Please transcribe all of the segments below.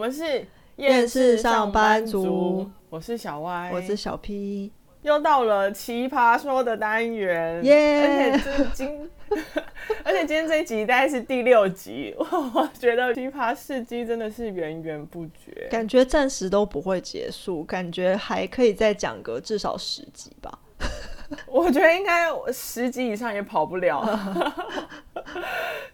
们是厌世上班族，我是小 Y，我是小 P，又到了奇葩说的单元，耶！而且今，而且今天这一集大概是第六集，我觉得奇葩事迹真的是源源不绝，感觉暂时都不会结束，感觉还可以再讲个至少十集吧。我觉得应该十集以上也跑不了，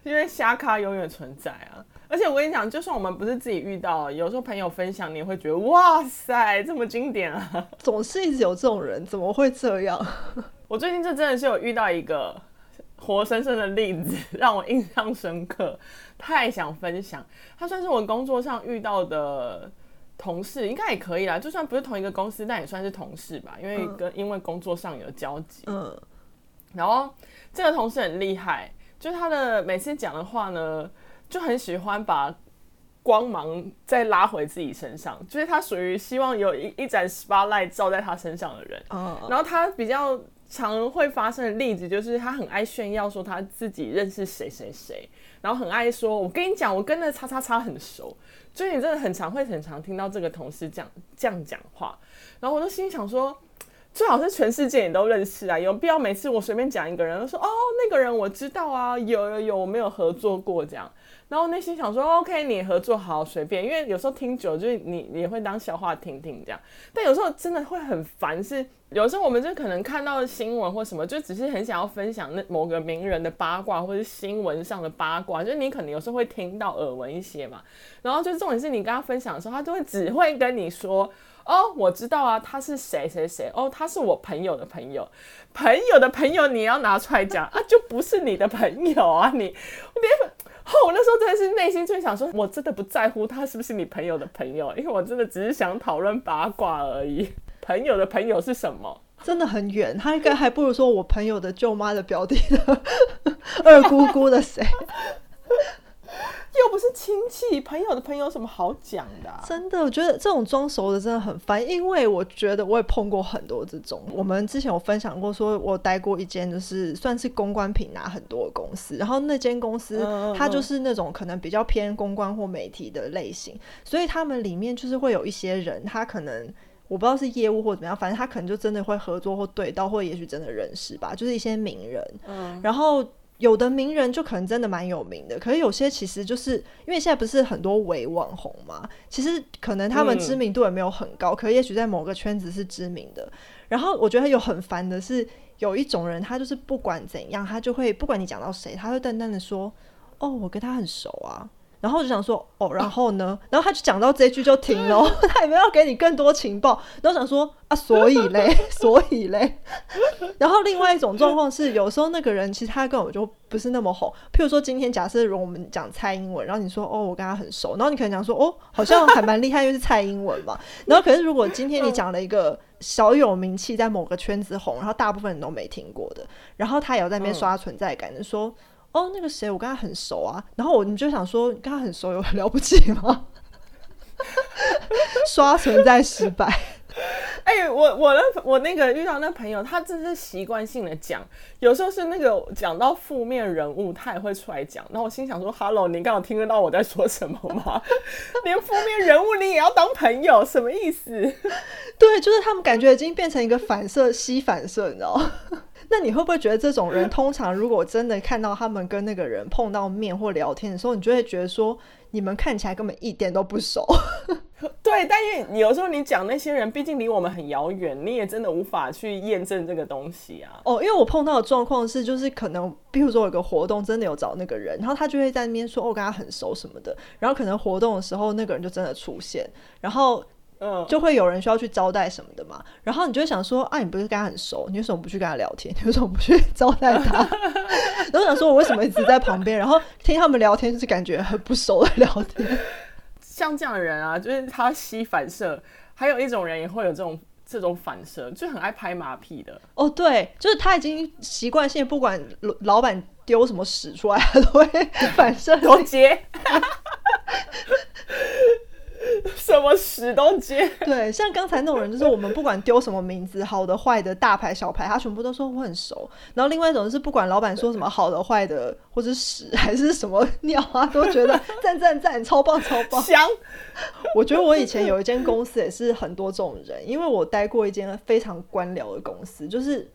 因为瞎咖永远存在啊！而且我跟你讲，就算我们不是自己遇到，有时候朋友分享，你也会觉得哇塞，这么经典啊！总是一直有这种人，怎么会这样？我最近这真的是有遇到一个活生生的例子，让我印象深刻，太想分享。他算是我工作上遇到的。同事应该也可以啦，就算不是同一个公司，但也算是同事吧，因为跟、嗯、因为工作上有交集。嗯，然后这个同事很厉害，就是他的每次讲的话呢，就很喜欢把光芒再拉回自己身上，就是他属于希望有一一盏 spotlight 照在他身上的人。嗯，然后他比较常会发生的例子就是他很爱炫耀说他自己认识谁谁谁，然后很爱说，我跟你讲，我跟那叉叉叉很熟。所以你真的很常会很常听到这个同事这样这样讲话，然后我就心想说，最好是全世界你都认识啊，有必要每次我随便讲一个人，都说哦那个人我知道啊，有有有，我没有合作过这样，然后内心想说 OK，你合作好随便，因为有时候听久就是你你也会当笑话听听这样，但有时候真的会很烦是。有时候我们就可能看到新闻或什么，就只是很想要分享那某个名人的八卦，或是新闻上的八卦，就是你可能有时候会听到耳闻一些嘛。然后就重点是你跟他分享的时候，他就会只会跟你说：“哦，我知道啊，他是谁谁谁，哦，他是我朋友的朋友，朋友的朋友，你要拿出来讲啊，就不是你的朋友啊，你别。”哦，我那时候真的是内心最想说，我真的不在乎他是不是你朋友的朋友，因为我真的只是想讨论八卦而已。朋友的朋友是什么？真的很远，他应该还不如说我朋友的舅妈的表弟的 二姑姑的谁？又不是亲戚，朋友的朋友有什么好讲的啊？真的，我觉得这种装熟的真的很烦，因为我觉得我也碰过很多这种。我们之前有分享过，说我待过一间就是算是公关品拿很多的公司，然后那间公司它就是那种可能比较偏公关或媒体的类型，所以他们里面就是会有一些人，他可能。我不知道是业务或怎么样，反正他可能就真的会合作或对到，或也许真的认识吧，就是一些名人。嗯，然后有的名人就可能真的蛮有名的，可是有些其实就是因为现在不是很多伪网红嘛，其实可能他们知名度也没有很高，嗯、可也许在某个圈子是知名的。然后我觉得有很烦的是，有一种人他就是不管怎样，他就会不管你讲到谁，他会淡淡的说：“哦，我跟他很熟啊。”然后我就想说，哦，然后呢？然后他就讲到这一句就停了，他也没有要给你更多情报。然后想说啊，所以嘞，所以嘞。然后另外一种状况是，有时候那个人其实他根本就不是那么红。譬如说今天假设如果我们讲蔡英文，然后你说哦，我跟他很熟，然后你可能讲说哦，好像还蛮厉害，因为是蔡英文嘛。然后可是如果今天你讲了一个小有名气，在某个圈子红，然后大部分人都没听过的，然后他也要在那边刷存在感，就说。哦，那个谁，我跟他很熟啊。然后我你就想说，你跟他很熟有很了不起吗？刷存在失败。哎、欸，我我的我那个遇到那朋友，他真是习惯性的讲，有时候是那个讲到负面人物，他也会出来讲。然后我心想说，Hello，你刚好听得到我在说什么吗？连负面人物你也要当朋友，什么意思？对，就是他们感觉已经变成一个反射，吸反射，你知道吗？那你会不会觉得这种人，通常如果真的看到他们跟那个人碰到面或聊天的时候，你就会觉得说，你们看起来根本一点都不熟。对，但因为有时候你讲那些人，毕竟离我们很遥远，你也真的无法去验证这个东西啊。哦，因为我碰到的状况是，就是可能，比如说有个活动真的有找那个人，然后他就会在那边说，哦，跟他很熟什么的，然后可能活动的时候那个人就真的出现，然后。嗯，就会有人需要去招待什么的嘛，然后你就会想说，啊，你不是跟他很熟，你为什么不去跟他聊天？你为什么不去招待他？然后想说，我为什么一直在旁边，然后听他们聊天，就是感觉很不熟的聊天。像这样的人啊，就是他吸反射，还有一种人也会有这种这种反射，就很爱拍马屁的。哦，对，就是他已经习惯性，不管老板丢什么屎出来，他都会 反射都接。什么屎都接。对，像刚才那种人，就是我们不管丢什么名字，好的坏的，大牌小牌，他全部都说我很熟。然后另外一种是不管老板说什么好的坏的，或者屎还是什么 尿啊，都觉得赞赞赞，超棒超棒。香。我觉得我以前有一间公司也是很多这种人，因为我待过一间非常官僚的公司，就是。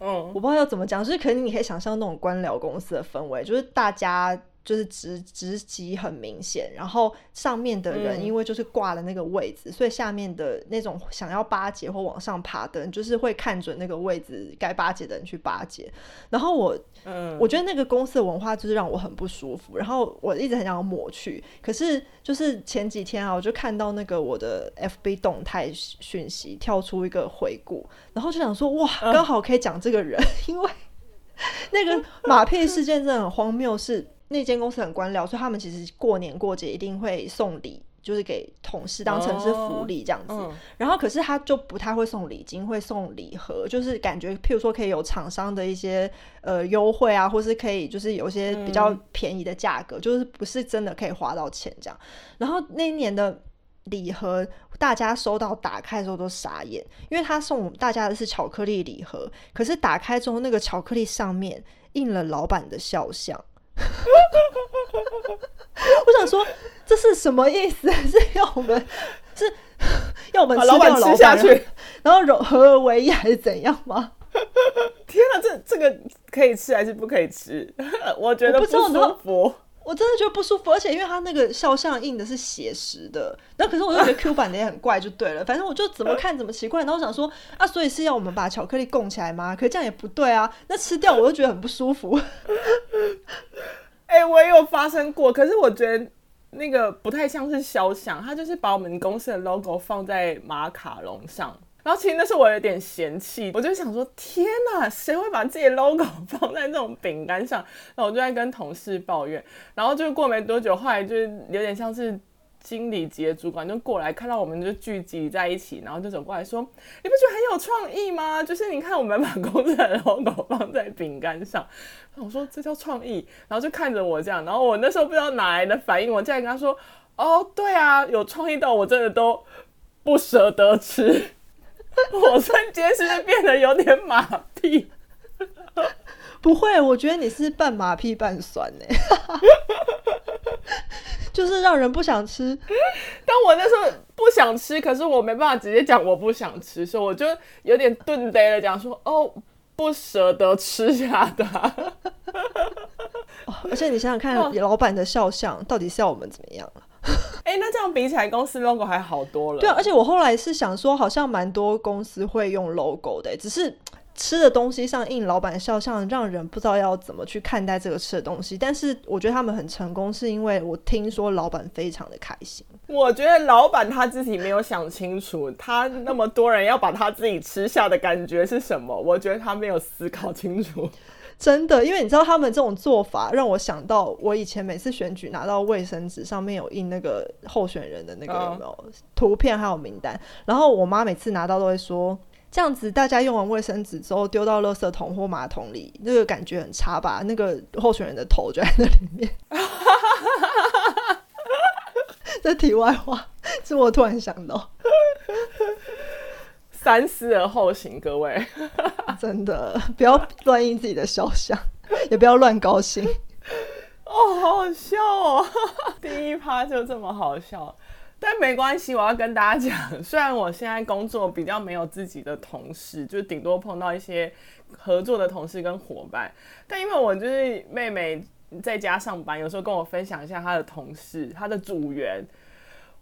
嗯，我不知道要怎么讲，就是可能你可以想象那种官僚公司的氛围，就是大家就是职职级很明显，然后上面的人因为就是挂了那个位置，嗯，所以下面的那种想要巴结或往上爬的人，就是会看准那个位置该巴结的人去巴结。然后我，嗯，我觉得那个公司的文化就是让我很不舒服，然后我一直很想抹去，可是就是前几天啊，我就看到那个我的 FB 动态讯息跳出一个回顾。然后就想说，哇，刚好可以讲这个人，嗯、因为那个马屁事件真的很荒谬。是那间公司很官僚，所以他们其实过年过节一定会送礼，就是给同事当成是福利这样子。哦嗯、然后可是他就不太会送礼金，会送礼盒，就是感觉譬如说可以有厂商的一些呃优惠啊，或是可以就是有一些比较便宜的价格，嗯、就是不是真的可以花到钱这样。然后那一年的礼盒。大家收到打开的时候都傻眼，因为他送大家的是巧克力礼盒，可是打开之后那个巧克力上面印了老板的肖像。我想说这是什么意思？是要我们是 要我们吃掉老板吃，下去，然后融合而为一还是怎样吗？天哪，这这个可以吃还是不可以吃？我觉得不舒服。我真的觉得不舒服，而且因为他那个肖像印的是写实的，那可是我又觉得 Q 版的也很怪，就对了。反正我就怎么看怎么奇怪，然后我想说啊，所以是要我们把巧克力供起来吗？可是这样也不对啊，那吃掉我又觉得很不舒服。哎、欸，我也有发生过，可是我觉得那个不太像是肖像，他就是把我们公司的 logo 放在马卡龙上。然后其实那时候我有点嫌弃，我就想说天哪，谁会把自己 logo 放在那种饼干上？然后我就在跟同事抱怨，然后就过没多久，后来就是有点像是经理级的主管就过来看到我们就聚集在一起，然后就走过来说：“你不觉得很有创意吗？就是你看我们把公司的 logo 放在饼干上。”我说这叫创意，然后就看着我这样，然后我那时候不知道哪来的反应，我再跟他说：“哦，对啊，有创意到我真的都不舍得吃。” 我瞬间是不是变得有点马屁？不会，我觉得你是半马屁半酸呢，就是让人不想吃。但我那时候不想吃，可是我没办法直接讲我不想吃，所以我就有点顿呆了，讲说哦，不舍得吃下的。而且你想想看，老板的肖像到底是要我们怎么样啊？哎、欸，那这样比起来，公司 logo 还好多了。对啊，而且我后来是想说，好像蛮多公司会用 logo 的，只是吃的东西上印老板肖像，让人不知道要怎么去看待这个吃的东西。但是我觉得他们很成功，是因为我听说老板非常的开心。我觉得老板他自己没有想清楚，他那么多人要把他自己吃下的感觉是什么？我觉得他没有思考清楚。真的，因为你知道他们这种做法，让我想到我以前每次选举拿到卫生纸，上面有印那个候选人的那个有没有图片还有名单，然后我妈每次拿到都会说，这样子大家用完卫生纸之后丢到垃圾桶或马桶里，那个感觉很差吧？那个候选人的头就在那里面。这题外话，是我突然想到。三思而后行，各位，真的不要乱印自己的肖像，也不要乱高兴。哦，好好笑哦！第一趴就这么好笑，但没关系，我要跟大家讲，虽然我现在工作比较没有自己的同事，就顶多碰到一些合作的同事跟伙伴，但因为我就是妹妹在家上班，有时候跟我分享一下她的同事，她的组员。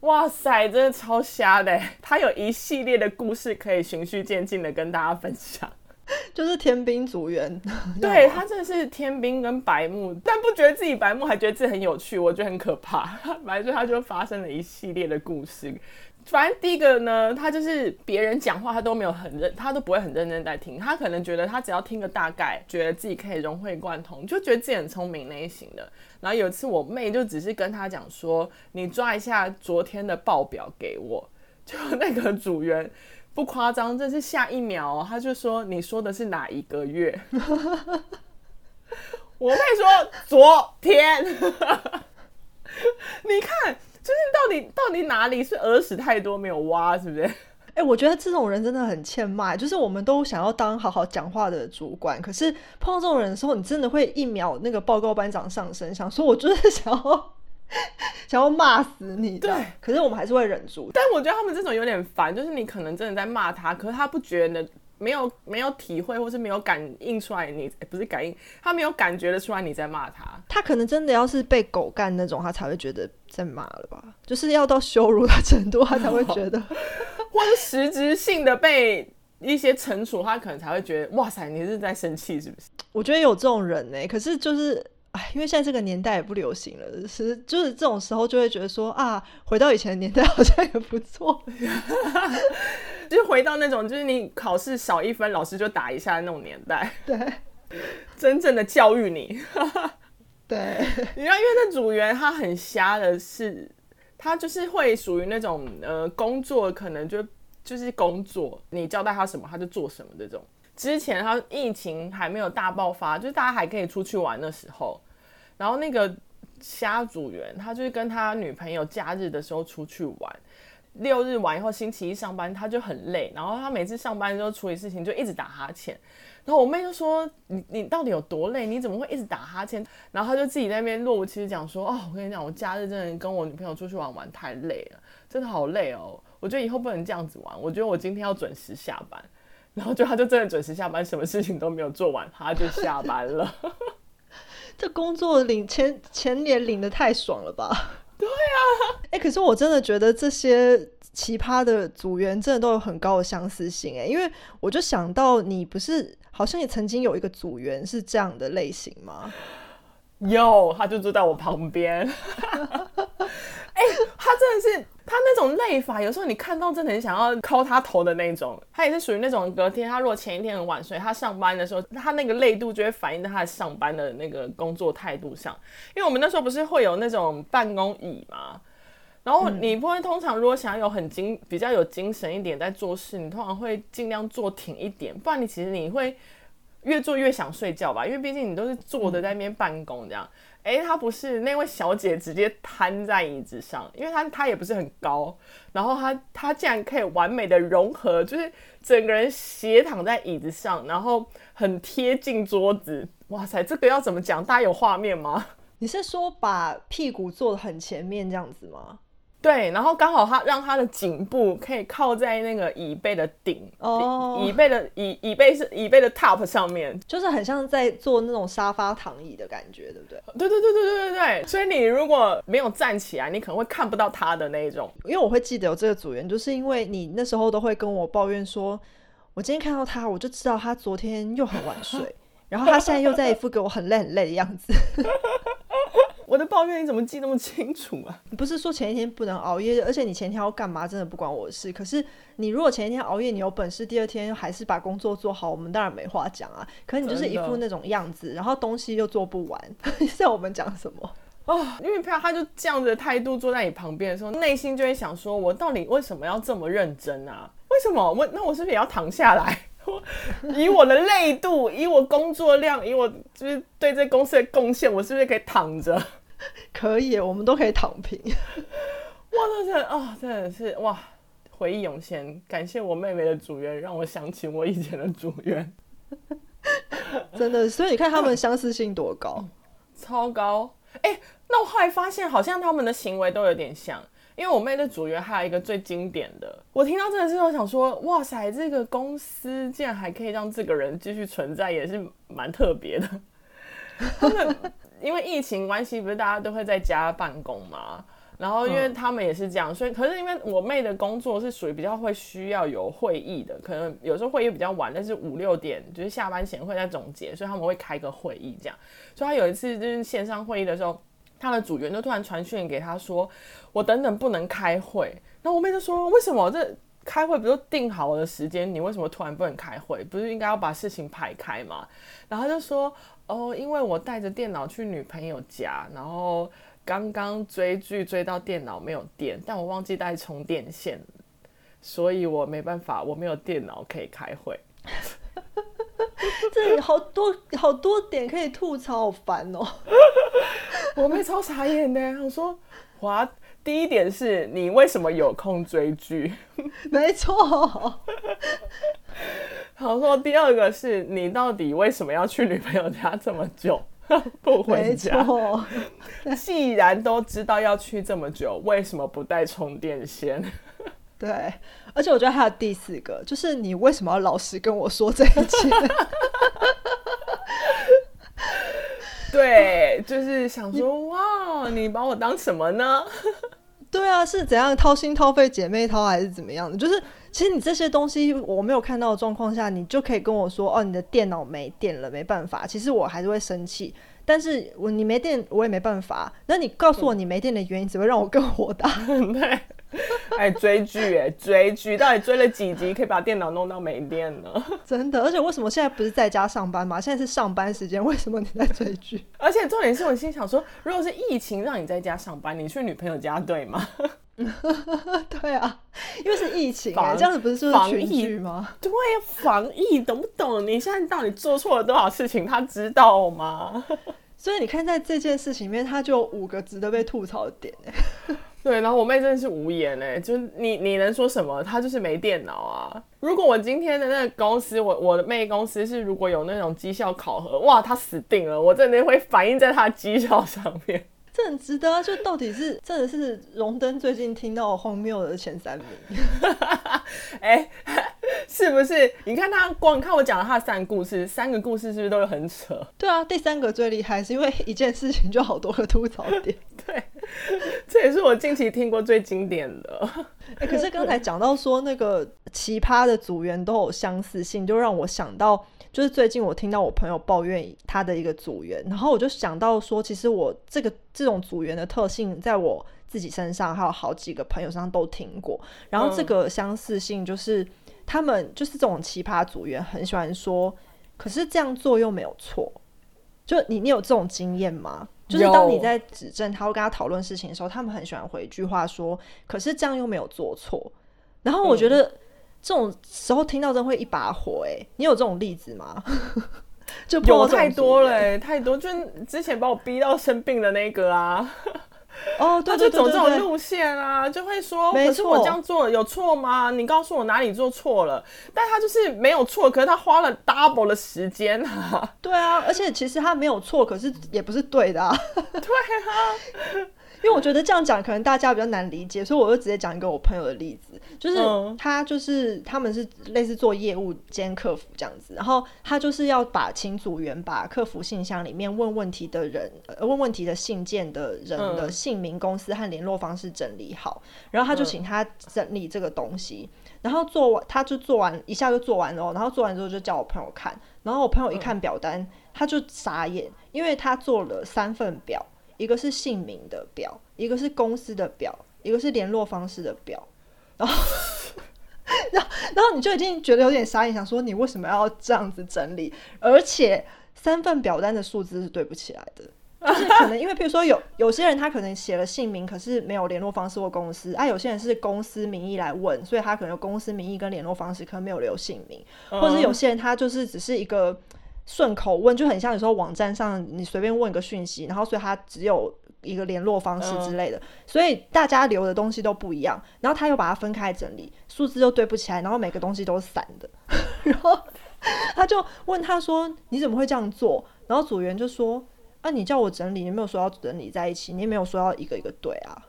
哇塞，真的超瞎的！他有一系列的故事可以循序渐进的跟大家分享，就是天兵组员。对，他真的是天兵跟白目，但不觉得自己白目，还觉得自己很有趣，我觉得很可怕。反正他就发生了一系列的故事。反正第一个呢，他就是别人讲话，他都没有很认，他都不会很认真在听。他可能觉得他只要听个大概，觉得自己可以融会贯通，就觉得自己很聪明那一型的。然后有一次我妹就只是跟他讲说：“你抓一下昨天的报表给我。”就那个组员不夸张，这是下一秒哦，他就说：“你说的是哪一个月？”我妹说：“昨天。”你看。就是到底到底哪里是耳屎太多没有挖，是不是？哎、欸，我觉得这种人真的很欠骂。就是我们都想要当好好讲话的主管，可是碰到这种人的时候，你真的会一秒那个报告班长上身，想说我就是想要 想要骂死你。对，可是我们还是会忍住。但我觉得他们这种有点烦，就是你可能真的在骂他，可是他不觉得。没有没有体会，或是没有感应出来你，你不是感应，他没有感觉得出来你在骂他。他可能真的要是被狗干那种，他才会觉得在骂了吧？就是要到羞辱的程度，他才会觉得，或是实质性的被一些惩处，他可能才会觉得，哇塞，你是在生气是不是？我觉得有这种人呢、欸，可是就是，哎，因为现在这个年代也不流行了，是就是这种时候就会觉得说啊，回到以前的年代好像也不错。就是回到那种，就是你考试少一分，老师就打一下的那种年代。对，真正的教育你。对，你知道，因为那组员他很瞎的是，他就是会属于那种呃，工作可能就就是工作，你交代他什么他就做什么这种。之前他疫情还没有大爆发，就是大家还可以出去玩的时候，然后那个虾组员他就是跟他女朋友假日的时候出去玩。六日完以后，星期一上班他就很累，然后他每次上班的时候处理事情就一直打哈欠，然后我妹就说：“你你到底有多累？你怎么会一直打哈欠？”然后他就自己在那边若无其事讲说：“哦，我跟你讲，我假日真的跟我女朋友出去玩玩太累了，真的好累哦。我觉得以后不能这样子玩，我觉得我今天要准时下班。”然后就他就真的准时下班，什么事情都没有做完，他就下班了。这工作领钱钱也领的太爽了吧？对啊，哎、欸，可是我真的觉得这些奇葩的组员真的都有很高的相似性哎，因为我就想到你不是好像也曾经有一个组员是这样的类型吗？有，他就坐在我旁边。哎、欸，他真的是他那种累法，有时候你看到真的很想要敲他头的那种。他也是属于那种隔天，他如果前一天很晚睡，他上班的时候，他那个累度就会反映在他上班的那个工作态度上。因为我们那时候不是会有那种办公椅嘛，然后你不会通常如果想要有很精比较有精神一点在做事，你通常会尽量坐挺一点，不然你其实你会越做越想睡觉吧，因为毕竟你都是坐着在那边办公这样。哎，她不是那位小姐，直接瘫在椅子上，因为她她也不是很高，然后她她竟然可以完美的融合，就是整个人斜躺在椅子上，然后很贴近桌子。哇塞，这个要怎么讲？大家有画面吗？你是说把屁股坐得很前面这样子吗？对，然后刚好他让他的颈部可以靠在那个椅背的顶哦，椅背的椅椅背是椅背的 top 上面，就是很像在坐那种沙发躺椅的感觉，对不对？对对对对对对对。所以你如果没有站起来，你可能会看不到他的那一种。因为我会记得有这个组员，就是因为你那时候都会跟我抱怨说，我今天看到他，我就知道他昨天又很晚睡，然后他现在又在一副给我很累很累的样子。我的抱怨你怎么记那么清楚啊？你 不是说前一天不能熬夜，而且你前一天要干嘛，真的不关我的事。可是你如果前一天熬夜，你有本事第二天还是把工作做好，我们当然没话讲啊。可是你就是一副那种样子，然后东西又做不完，像我们讲什么哦？因为他他就这样子的态度坐在你旁边的时候，内心就会想说：我到底为什么要这么认真啊？为什么我那我是不是也要躺下来？以我的累度，以我工作量，以我就是对这公司的贡献，我是不是可以躺着？可以，我们都可以躺平。哇，真的啊，真的是哇，回忆涌现。感谢我妹妹的组员，让我想起我以前的组员。真的，所以你看他们相似性多高，超高。哎、欸，那我后来发现，好像他们的行为都有点像。因为我妹的组员还有一个最经典的，我听到这个之后想说，哇塞，这个公司竟然还可以让这个人继续存在，也是蛮特别的。他们因为疫情关系，不是大家都会在家办公嘛？然后因为他们也是这样，所以可是因为我妹的工作是属于比较会需要有会议的，可能有时候会议比较晚，但是五六点就是下班前会在总结，所以他们会开个会议这样。所以他有一次就是线上会议的时候。他的组员就突然传讯给他说：“我等等不能开会。”然后我妹就说：“为什么？这开会不是定好的时间，你为什么突然不能开会？不是应该要把事情排开吗？”然后他就说：“哦，因为我带着电脑去女朋友家，然后刚刚追剧追到电脑没有电，但我忘记带充电线，所以我没办法，我没有电脑可以开会。”这里好多好多点可以吐槽，好烦哦。我妹超傻眼的，我说哇，第一点是你为什么有空追剧？没错。好说，第二个是你到底为什么要去女朋友家这么久 不回家？既然都知道要去这么久，为什么不带充电线？对，而且我觉得还有第四个，就是你为什么要老实跟我说这一切？对，就是想说，哇，你把我当什么呢？对啊，是怎样掏心掏肺姐妹掏，还是怎么样的？就是。其实你这些东西我没有看到的状况下，你就可以跟我说哦，你的电脑没电了，没办法。其实我还是会生气，但是我你没电，我也没办法。那你告诉我你没电的原因，只会让我更火大。对，哎，追剧哎，追剧到底追了几集可以把电脑弄到没电呢？真的，而且为什么现在不是在家上班吗？现在是上班时间，为什么你在追剧？而且重点是我心想说，如果是疫情让你在家上班，你去女朋友家对吗？对啊，因为是疫情哎，这样子不是说是群聚吗？对，防疫懂不懂？你现在到底做错了多少事情，他知道吗？所以你看，在这件事情里面，他就有五个值得被吐槽的点哎。对，然后我妹真的是无言哎，就是你你能说什么？她就是没电脑啊。如果我今天的那个公司，我我的妹公司是如果有那种绩效考核，哇，她死定了，我真的会反映在她绩效上面。这很值得啊！就到底是真的是荣登最近听到荒谬的前三名，哎、欸，是不是？你看他光看我讲了他的三个故事，三个故事是不是都很扯？对啊，第三个最厉害，是因为一件事情就好多个吐槽点。对，这也是我近期听过最经典的。哎、欸，可是刚才讲到说那个奇葩的组员都有相似性，就让我想到。就是最近我听到我朋友抱怨他的一个组员，然后我就想到说，其实我这个这种组员的特性，在我自己身上还有好几个朋友身上都听过。然后这个相似性就是，他们就是这种奇葩组员很喜欢说，可是这样做又没有错。就你你有这种经验吗？就是当你在指正他会跟他讨论事情的时候，他们很喜欢回一句话说，可是这样又没有做错。然后我觉得。这种时候听到真会一把火哎、欸！你有这种例子吗？就有太多了、欸，太多。就之前把我逼到生病的那个啊，哦，对，就走这种路线啊，就会说，可是我这样做有错吗？你告诉我哪里做错了？但他就是没有错，可是他花了 double 的时间啊。对啊，而且其实他没有错，可是也不是对的啊。对啊。因为我觉得这样讲可能大家比较难理解，所以我就直接讲一个我朋友的例子，就是他就是他们是类似做业务兼客服这样子，然后他就是要把请组员把客服信箱里面问问题的人、呃、问问题的信件的人的姓名、公司和联络方式整理好，然后他就请他整理这个东西，然后做完他就做完一下就做完了，然后做完之后就叫我朋友看，然后我朋友一看表单，他就傻眼，因为他做了三份表。一个是姓名的表，一个是公司的表，一个是联络方式的表，然后，然后，然后你就已经觉得有点傻眼，想说你为什么要这样子整理？而且三份表单的数字是对不起来的，就是可能因为比如说有有些人他可能写了姓名，可是没有联络方式或公司啊，有些人是公司名义来问，所以他可能有公司名义跟联络方式，可能没有留姓名，或者有些人他就是只是一个。顺口问就很像有时候网站上你随便问个讯息，然后所以他只有一个联络方式之类的，嗯、所以大家留的东西都不一样，然后他又把它分开整理，数字又对不起来，然后每个东西都是散的，然后他就问他说：“你怎么会这样做？”然后组员就说：“啊，你叫我整理，你没有说要整理在一起，你也没有说要一个一个对啊。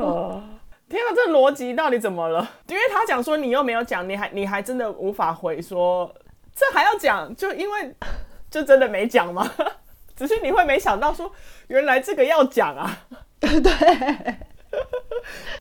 哦”天啊，这逻辑到底怎么了？因为他讲说你又没有讲，你还你还真的无法回说。这还要讲？就因为 就真的没讲吗？只是你会没想到说，原来这个要讲啊，对 对，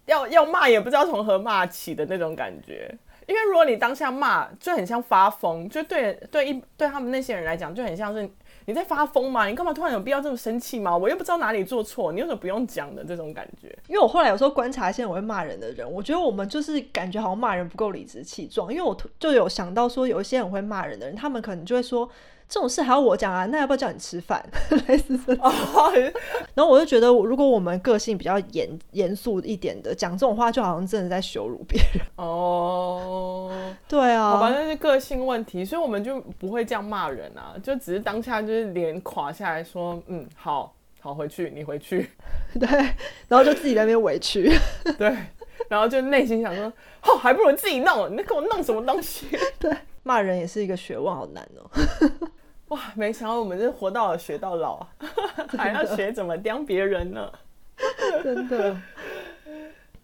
要要骂也不知道从何骂起的那种感觉。因为如果你当下骂，就很像发疯，就对对一对他们那些人来讲，就很像是。你在发疯吗？你干嘛突然有必要这么生气吗？我又不知道哪里做错，你有什么不用讲的这种感觉？因为我后来有时候观察一些我会骂人的人，我觉得我们就是感觉好像骂人不够理直气壮。因为我就有想到说，有一些很会骂人的人，他们可能就会说。这种事还要我讲啊？那要不要叫你吃饭？类似这种。然后我就觉得，如果我们个性比较严严肃一点的，讲这种话，就好像真的在羞辱别人。哦，对啊，好吧，那是个性问题，所以我们就不会这样骂人啊，就只是当下就是脸垮下来说，嗯，好好回去，你回去。对，然后就自己在那边委屈。对，然后就内心想说，哦，还不如自己弄，你给我弄什么东西？对，骂人也是一个学问，好难哦。哇，没想到我们是活到老学到老，还要学怎么刁别人呢？真的。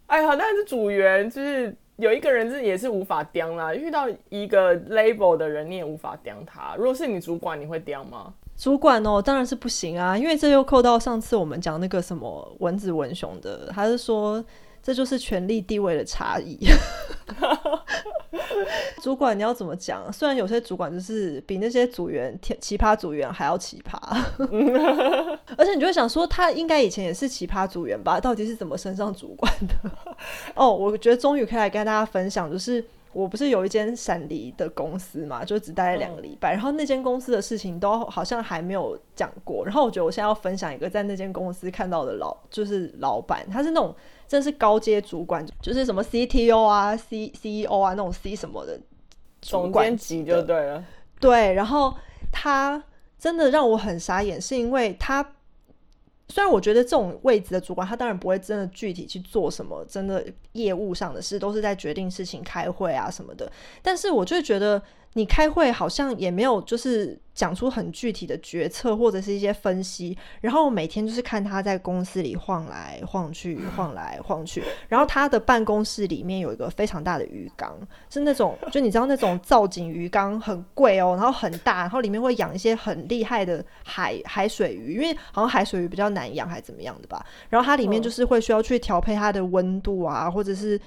哎呀，但是组员就是有一个人是也是无法刁啦，遇到一个 label 的人你也无法刁他。如果是你主管，你会刁吗？主管哦，当然是不行啊，因为这又扣到上次我们讲那个什么蚊子文雄的，他是说这就是权力地位的差异。主管你要怎么讲？虽然有些主管就是比那些组员奇葩组员还要奇葩，而且你就会想说，他应该以前也是奇葩组员吧？到底是怎么升上主管的？哦，我觉得终于可以来跟大家分享，就是。我不是有一间闪离的公司嘛，就只待了两个礼拜，嗯、然后那间公司的事情都好像还没有讲过。然后我觉得我现在要分享一个在那间公司看到的老，就是老板，他是那种真的是高阶主管，就是什么 CTO 啊、C CEO 啊那种 C 什么的总监级就对了。对，然后他真的让我很傻眼，是因为他。虽然我觉得这种位置的主管，他当然不会真的具体去做什么，真的业务上的事都是在决定事情、开会啊什么的，但是我就觉得。你开会好像也没有，就是讲出很具体的决策或者是一些分析，然后每天就是看他在公司里晃来晃去，晃来晃去。然后他的办公室里面有一个非常大的鱼缸，是那种就你知道那种造景鱼缸很贵哦，然后很大，然后里面会养一些很厉害的海海水鱼，因为好像海水鱼比较难养还是怎么样的吧。然后它里面就是会需要去调配它的温度啊，或者是。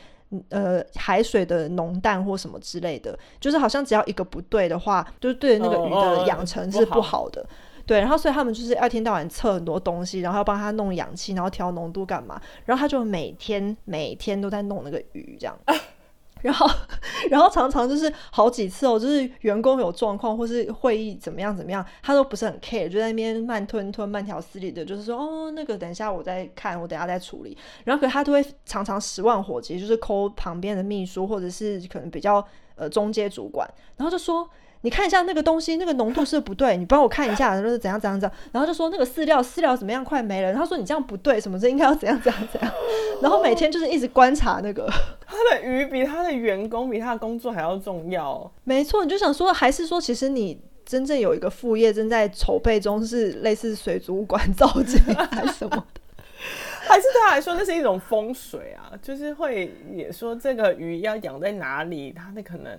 呃，海水的浓淡或什么之类的，就是好像只要一个不对的话，就是对那个鱼的养成是不好的。哦哦、对，然后所以他们就是要一天到晚测很多东西，然后要帮他弄氧气，然后调浓度干嘛，然后他就每天每天都在弄那个鱼这样。然后，然后常常就是好几次哦，就是员工有状况或是会议怎么样怎么样，他都不是很 care，就在那边慢吞吞、慢条斯理的，就是说哦，那个等一下我再看，我等下再处理。然后，可他都会常常十万火急，就是抠旁边的秘书或者是可能比较呃中间主管，然后就说。你看一下那个东西，那个浓度是不对，你帮我看一下，然后是怎样怎样怎样，然后就说那个饲料饲料怎么样，快没了。然后说你这样不对，什么这应该要怎样怎样怎样。然后每天就是一直观察那个 他的鱼比他的员工比他的工作还要重要。没错，你就想说，还是说其实你真正有一个副业正在筹备中，是类似水族馆造景还是什么的？还是对他来说那是一种风水啊？就是会也说这个鱼要养在哪里，他那可能。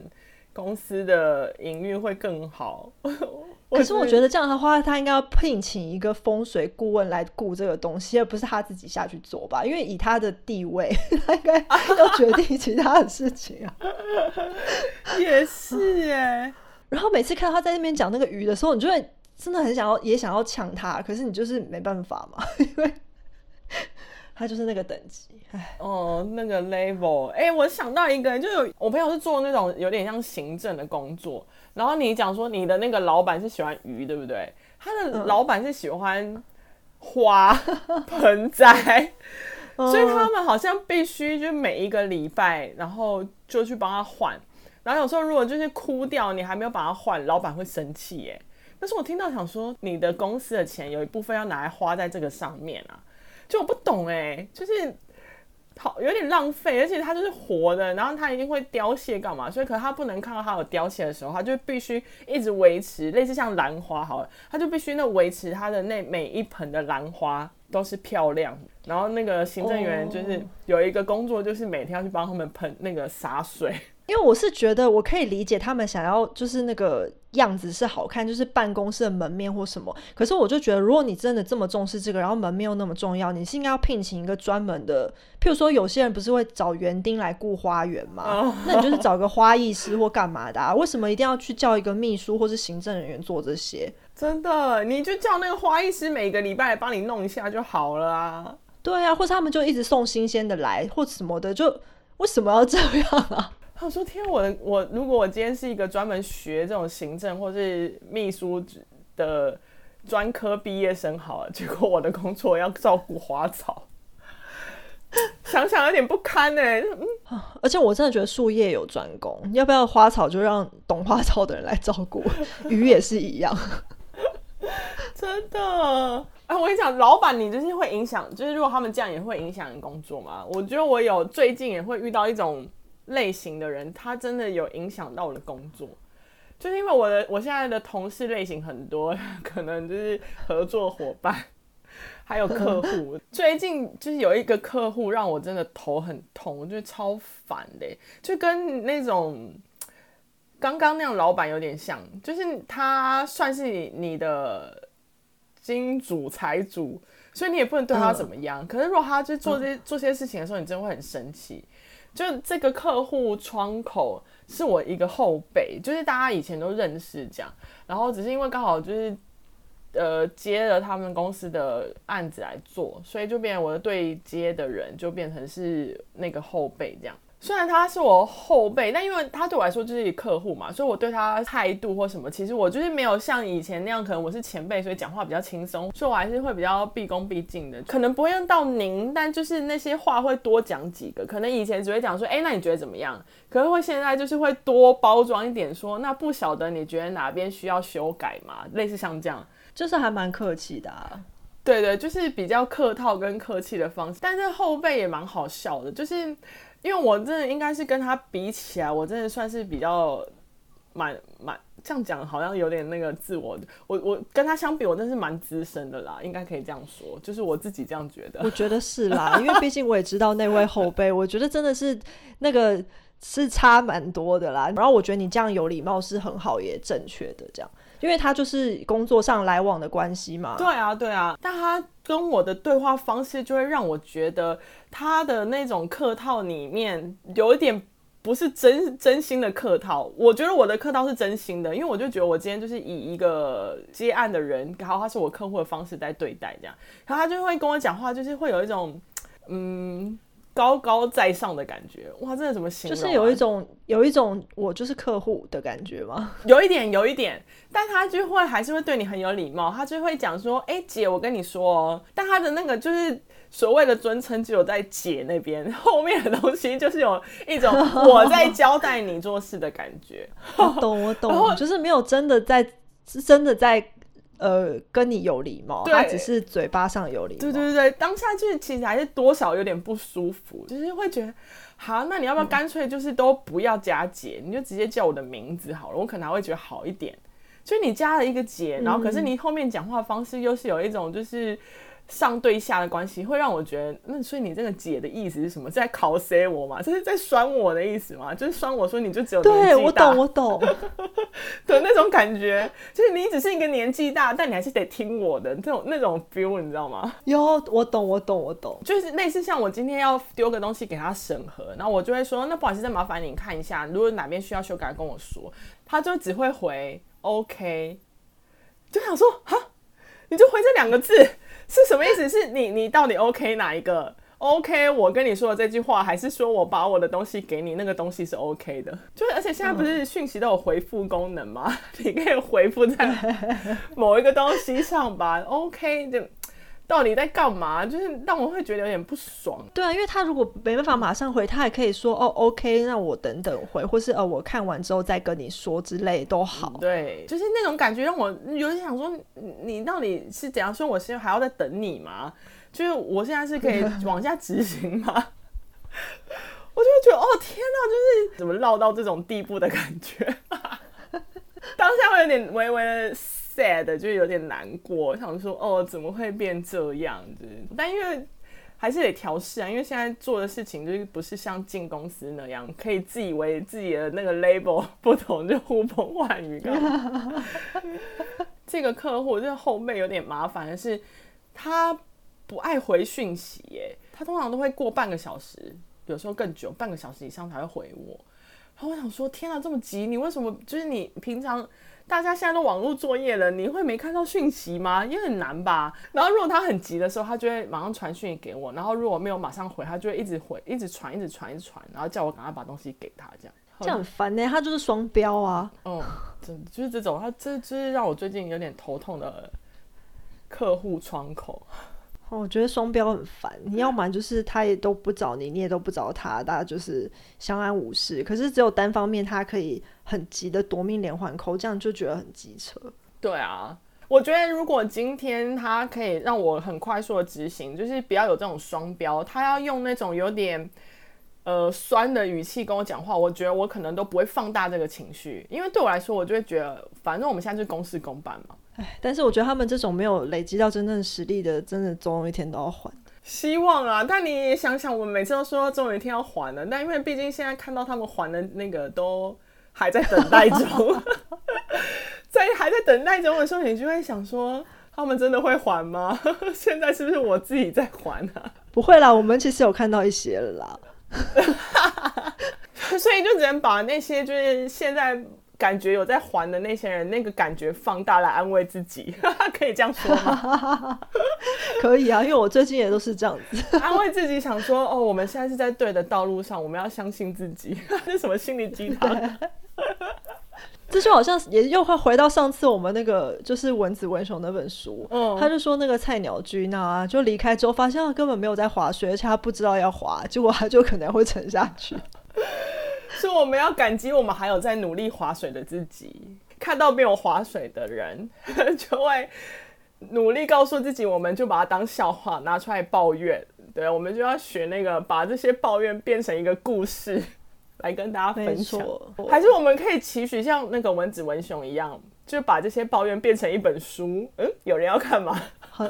公司的营运会更好，可是我觉得这样的话，他应该要聘请一个风水顾问来顾这个东西，而不是他自己下去做吧？因为以他的地位，他应该 要决定其他的事情啊。也是耶。然后每次看到他在那边讲那个鱼的时候，你就会真的很想要，也想要抢他，可是你就是没办法嘛，因为。他就是那个等级，哎，哦，那个 level，哎、欸，我想到一个，就有我朋友是做那种有点像行政的工作，然后你讲说你的那个老板是喜欢鱼，对不对？他的老板是喜欢花 盆栽，所以他们好像必须就每一个礼拜，然后就去帮他换，然后有时候如果就是枯掉，你还没有把它换，老板会生气耶。但是我听到想说，你的公司的钱有一部分要拿来花在这个上面啊。就我不懂哎、就是好有点浪费，而且它就是活的，然后它一定会凋谢干嘛？所以可是它不能看到它有凋谢的时候，它就必须一直维持，类似像兰花好了，它就必须那维持它的那每一盆的兰花都是漂亮。然后那个行政员就是有一个工作，就是每天要去帮他们喷那个洒水。因为我是觉得我可以理解他们想要就是那个样子是好看，就是办公室的门面或什么。可是我就觉得，如果你真的这么重视这个，然后门面又那么重要，你是应该要聘请一个专门的，譬如说有些人不是会找园丁来顾花园吗？那你就是找个花艺师或干嘛的啊？为什么一定要去叫一个秘书或是行政人员做这些？真的，你就叫那个花艺师每个礼拜来帮你弄一下就好了啊。对啊，或者他们就一直送新鲜的来，或什么的，就为什么要这样啊？我说天，我的我如果我今天是一个专门学这种行政或是秘书的专科毕业生，好了，结果我的工作要照顾花草，想想有点不堪呢。嗯，而且我真的觉得术业有专攻，要不要花草就让懂花草的人来照顾，鱼也是一样，真的。啊，我跟你讲，老板你就是会影响，就是如果他们这样也会影响你工作吗？我觉得我有最近也会遇到一种类型的人，他真的有影响到我的工作，就是因为我的我现在的同事类型很多，可能就是合作伙伴，还有客户。最近就是有一个客户让我真的头很痛，我觉得超烦的，就跟那种。刚刚那样，老板有点像，就是他算是你的金主财主，所以你也不能对他怎么样。嗯、可是如果他就做这做些事情的时候，你真的会很生气。就这个客户窗口是我一个后辈，就是大家以前都认识这样，然后只是因为刚好就是呃接了他们公司的案子来做，所以就变成我的对接的人就变成是那个后辈这样。虽然他是我后辈，但因为他对我来说就是一客户嘛，所以我对他态度或什么，其实我就是没有像以前那样，可能我是前辈，所以讲话比较轻松，所以我还是会比较毕恭毕敬的，可能不会用到您，但就是那些话会多讲几个，可能以前只会讲说，哎，那你觉得怎么样？可是会现在就是会多包装一点说，说那不晓得你觉得哪边需要修改吗？类似像这样，就是还蛮客气的啊。对对，就是比较客套跟客气的方式，但是后辈也蛮好笑的，就是。因为我真的应该是跟他比起来，我真的算是比较蛮蛮这样讲，好像有点那个自我。我我跟他相比，我真是蛮资深的啦，应该可以这样说，就是我自己这样觉得。我觉得是啦，因为毕竟我也知道那位后辈，我觉得真的是那个是差蛮多的啦。然后我觉得你这样有礼貌是很好也正确的，这样。因为他就是工作上来往的关系嘛。对啊，对啊。但他跟我的对话方式就会让我觉得他的那种客套里面有一点不是真真心的客套。我觉得我的客套是真心的，因为我就觉得我今天就是以一个接案的人，然后他是我客户的方式在对待这样，然后他就会跟我讲话，就是会有一种嗯。高高在上的感觉，哇，真的怎么形容啊？就是有一种有一种我就是客户的感觉吗？有一点，有一点，但他就会还是会对你很有礼貌，他就会讲说，哎、欸，姐，我跟你说哦，但他的那个就是所谓的尊称只有在姐那边，后面的东西就是有一种我在交代你做事的感觉。我懂，我懂，就是没有真的在，是真的在。呃，跟你有礼貌，他只是嘴巴上有礼貌。对对对，当下就是其实还是多少有点不舒服，就是会觉得，好，那你要不要干脆就是都不要加姐，嗯、你就直接叫我的名字好了，我可能还会觉得好一点。就你加了一个姐，然后可是你后面讲话方式又是有一种就是。上对下的关系会让我觉得，那所以你这个姐的意思是什么？是在考 C 我吗？这是在酸我的意思吗？就是酸我说你就只有年纪大，对，我懂我懂 的那种感觉，就是你只是一个年纪大，但你还是得听我的这种那种 feel，你知道吗？有，我懂我懂我懂，就是类似像我今天要丢个东西给他审核，然后我就会说，那不好意思，再麻烦你看一下，如果哪边需要修改，跟我说。他就只会回 OK，就想说哈，你就回这两个字。是什么意思？是你你到底 OK 哪一个 OK？我跟你说的这句话，还是说我把我的东西给你，那个东西是 OK 的？就而且现在不是讯息都有回复功能吗？你可以回复在某一个东西上吧。OK 就。到底在干嘛？就是让我会觉得有点不爽。对啊，因为他如果没办法马上回，他还可以说哦，OK，那我等等回，或是哦，我看完之后再跟你说之类都好。对，就是那种感觉让我有点想说，你到底是怎样说？我现在还要再等你吗？就是我现在是可以往下执行吗？我就会觉得哦，天哪，就是怎么落到这种地步的感觉？当下会有点微微的。Sad 就有点难过，想说哦，怎么会变这样子？但因为还是得调试啊，因为现在做的事情就是不是像进公司那样，可以自以为自己的那个 label 不同就呼风唤雨。这个客户这个后辈有点麻烦的是，他不爱回讯息，耶，他通常都会过半个小时，有时候更久，半个小时以上才会回我。然后我想说，天啊，这么急，你为什么？就是你平常。大家现在都网络作业了，你会没看到讯息吗？也很难吧。然后如果他很急的时候，他就会马上传讯息给我。然后如果没有马上回，他就会一直回，一直传，一直传，一直传，然后叫我赶快把东西给他，这样。这样很烦呢、欸，他就是双标啊。嗯，真的就是这种，他这就是让我最近有点头痛的客户窗口。我觉得双标很烦，你要么就是他也都不找你，你也都不找他，大家就是相安无事。可是只有单方面他可以很急的夺命连环扣，这样就觉得很机车。对啊，我觉得如果今天他可以让我很快速的执行，就是不要有这种双标，他要用那种有点呃酸的语气跟我讲话，我觉得我可能都不会放大这个情绪，因为对我来说，我就会觉得反正我们现在是公事公办嘛。哎，但是我觉得他们这种没有累积到真正实力的，真的总有一天都要还。希望啊，但你也想想，我们每次都说总有一天要还的，但因为毕竟现在看到他们还的那个都还在等待中。在还在等待中的时候，你就会想说，他们真的会还吗？现在是不是我自己在还啊？不会啦，我们其实有看到一些了啦，所以就只能把那些就是现在感觉有在还的那些人，那个感觉放大来安慰自己，可以这样说吗？可以啊，因为我最近也都是这样子安慰自己，想说哦，我们现在是在对的道路上，我们要相信自己。这 是什么心理鸡汤？这就好像也又会回到上次我们那个就是文子文雄那本书，嗯，他就说那个菜鸟君啊，就离开之后发现他根本没有在滑雪，而且他不知道要滑，结果他就可能会沉下去。是我们要感激我们还有在努力划水的自己，看到没有划水的人，就会努力告诉自己，我们就把它当笑话拿出来抱怨，对，我们就要学那个把这些抱怨变成一个故事。来跟大家分享，还是我们可以期许像那个文子文雄一样，就把这些抱怨变成一本书。嗯，有人要看吗？好，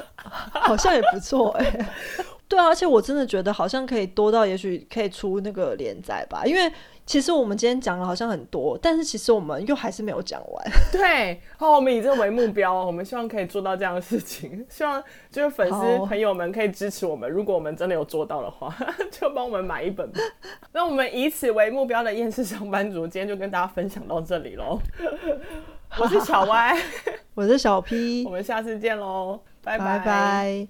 好像也不错哎、欸。对啊，而且我真的觉得好像可以多到，也许可以出那个连载吧，因为。其实我们今天讲了好像很多，但是其实我们又还是没有讲完。对，好，我们以这为目标，我们希望可以做到这样的事情。希望就是粉丝朋友们可以支持我们，如果我们真的有做到的话，就帮我们买一本。那我们以此为目标的厌世上班族，今天就跟大家分享到这里喽。我是小歪，我是小 P，我们下次见喽，拜拜。拜拜。